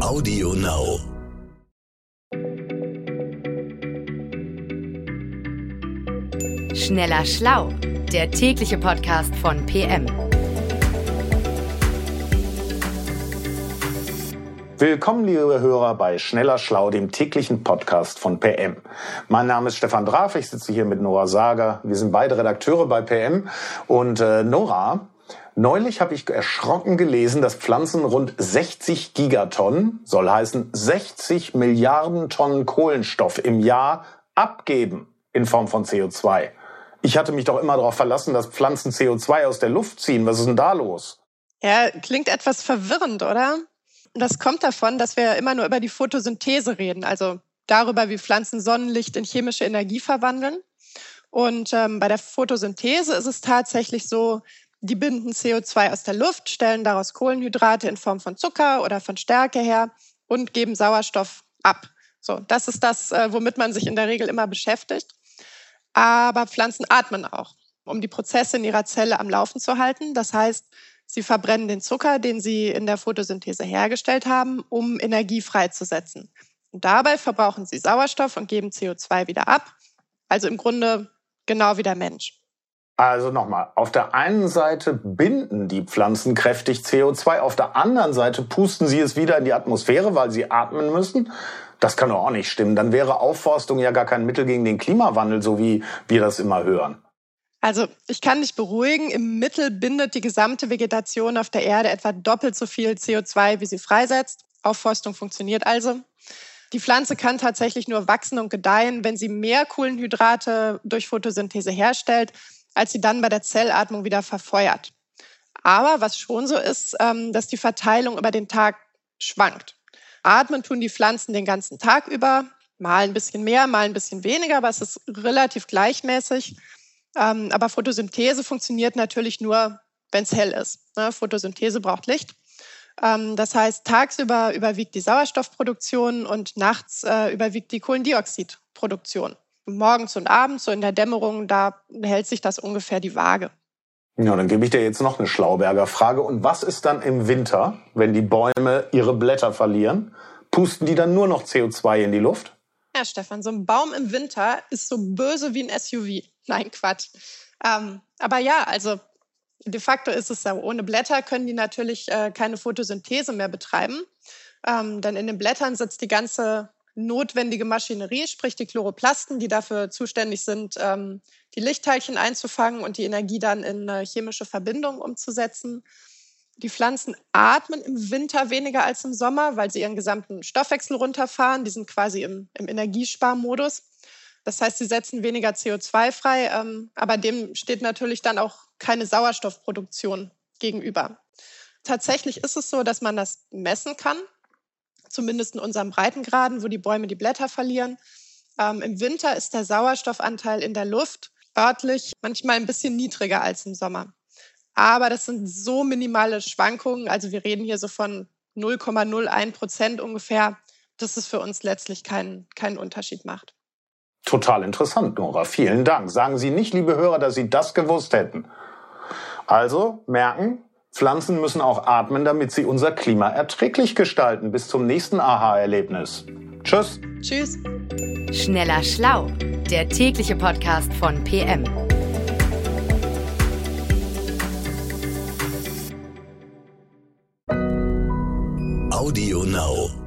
Audio Now. Schneller Schlau, der tägliche Podcast von PM. Willkommen, liebe Hörer, bei Schneller Schlau, dem täglichen Podcast von PM. Mein Name ist Stefan Draf, ich sitze hier mit Nora Sager. Wir sind beide Redakteure bei PM. Und äh, Nora, Neulich habe ich erschrocken gelesen, dass Pflanzen rund 60 Gigatonnen, soll heißen 60 Milliarden Tonnen Kohlenstoff im Jahr abgeben in Form von CO2. Ich hatte mich doch immer darauf verlassen, dass Pflanzen CO2 aus der Luft ziehen. Was ist denn da los? Ja, klingt etwas verwirrend, oder? Das kommt davon, dass wir immer nur über die Photosynthese reden, also darüber, wie Pflanzen Sonnenlicht in chemische Energie verwandeln. Und ähm, bei der Photosynthese ist es tatsächlich so, die binden CO2 aus der Luft, stellen daraus Kohlenhydrate in Form von Zucker oder von Stärke her und geben Sauerstoff ab. So, das ist das, äh, womit man sich in der Regel immer beschäftigt. Aber Pflanzen atmen auch, um die Prozesse in ihrer Zelle am Laufen zu halten. Das heißt, sie verbrennen den Zucker, den sie in der Photosynthese hergestellt haben, um Energie freizusetzen. Und dabei verbrauchen sie Sauerstoff und geben CO2 wieder ab. Also im Grunde genau wie der Mensch. Also nochmal, auf der einen Seite binden die Pflanzen kräftig CO2, auf der anderen Seite pusten sie es wieder in die Atmosphäre, weil sie atmen müssen. Das kann doch auch nicht stimmen. Dann wäre Aufforstung ja gar kein Mittel gegen den Klimawandel, so wie wir das immer hören. Also ich kann dich beruhigen, im Mittel bindet die gesamte Vegetation auf der Erde etwa doppelt so viel CO2, wie sie freisetzt. Aufforstung funktioniert also. Die Pflanze kann tatsächlich nur wachsen und gedeihen, wenn sie mehr Kohlenhydrate durch Photosynthese herstellt, als sie dann bei der Zellatmung wieder verfeuert. Aber was schon so ist, ähm, dass die Verteilung über den Tag schwankt. Atmen tun die Pflanzen den ganzen Tag über, mal ein bisschen mehr, mal ein bisschen weniger, aber es ist relativ gleichmäßig. Ähm, aber Photosynthese funktioniert natürlich nur, wenn es hell ist. Ne? Photosynthese braucht Licht. Ähm, das heißt, tagsüber überwiegt die Sauerstoffproduktion und nachts äh, überwiegt die Kohlendioxidproduktion morgens und abends, so in der Dämmerung, da hält sich das ungefähr die Waage. Ja, dann gebe ich dir jetzt noch eine Schlauberger Frage. Und was ist dann im Winter, wenn die Bäume ihre Blätter verlieren? Pusten die dann nur noch CO2 in die Luft? Ja, Stefan, so ein Baum im Winter ist so böse wie ein SUV. Nein, Quatsch. Ähm, aber ja, also de facto ist es so. Ohne Blätter können die natürlich äh, keine Photosynthese mehr betreiben. Ähm, denn in den Blättern sitzt die ganze notwendige Maschinerie, sprich die Chloroplasten, die dafür zuständig sind, ähm, die Lichtteilchen einzufangen und die Energie dann in chemische Verbindungen umzusetzen. Die Pflanzen atmen im Winter weniger als im Sommer, weil sie ihren gesamten Stoffwechsel runterfahren. Die sind quasi im, im Energiesparmodus. Das heißt, sie setzen weniger CO2 frei, ähm, aber dem steht natürlich dann auch keine Sauerstoffproduktion gegenüber. Tatsächlich ist es so, dass man das messen kann zumindest in unseren Breitengraden, wo die Bäume die Blätter verlieren. Ähm, Im Winter ist der Sauerstoffanteil in der Luft örtlich manchmal ein bisschen niedriger als im Sommer. Aber das sind so minimale Schwankungen. Also wir reden hier so von 0,01 Prozent ungefähr, dass es für uns letztlich keinen, keinen Unterschied macht. Total interessant, Nora. Vielen Dank. Sagen Sie nicht, liebe Hörer, dass Sie das gewusst hätten. Also merken, Pflanzen müssen auch atmen, damit sie unser Klima erträglich gestalten. Bis zum nächsten Aha-Erlebnis. Tschüss. Tschüss. Schneller Schlau, der tägliche Podcast von PM. Audio Now.